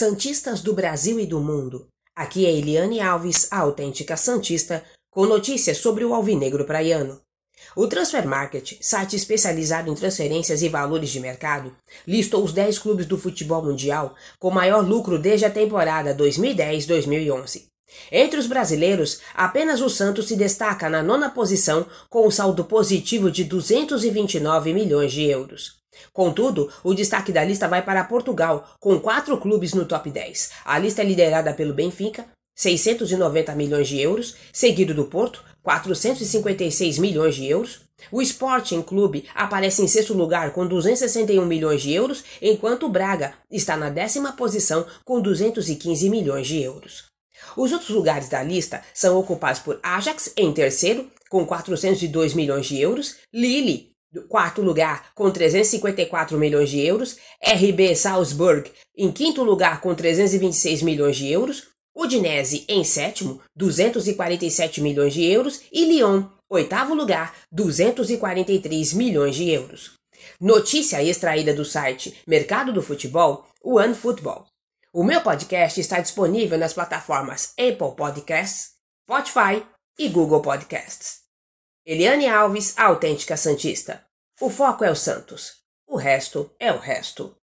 Santistas do Brasil e do mundo. Aqui é Eliane Alves, a autêntica Santista, com notícias sobre o alvinegro praiano. O Transfer Market, site especializado em transferências e valores de mercado, listou os 10 clubes do futebol mundial com maior lucro desde a temporada 2010-2011. Entre os brasileiros, apenas o Santos se destaca na nona posição com um saldo positivo de 229 milhões de euros. Contudo, o destaque da lista vai para Portugal, com quatro clubes no top 10. A lista é liderada pelo Benfica, 690 milhões de euros, seguido do Porto, 456 milhões de euros. O Sporting Clube aparece em sexto lugar com 261 milhões de euros, enquanto o Braga está na décima posição com 215 milhões de euros. Os outros lugares da lista são ocupados por Ajax em terceiro, com 402 milhões de euros, Lille quarto lugar com 354 milhões de euros, RB Salzburg em quinto lugar com 326 milhões de euros, Udinese em sétimo, 247 milhões de euros e Lyon, oitavo lugar, 243 milhões de euros. Notícia extraída do site Mercado do Futebol, One Football. O meu podcast está disponível nas plataformas Apple Podcasts, Spotify e Google Podcasts. Eliane Alves, autêntica Santista. O foco é o Santos. O resto é o resto.